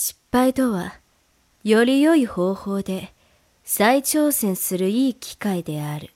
失敗とは、より良い方法で再挑戦するいい機会である。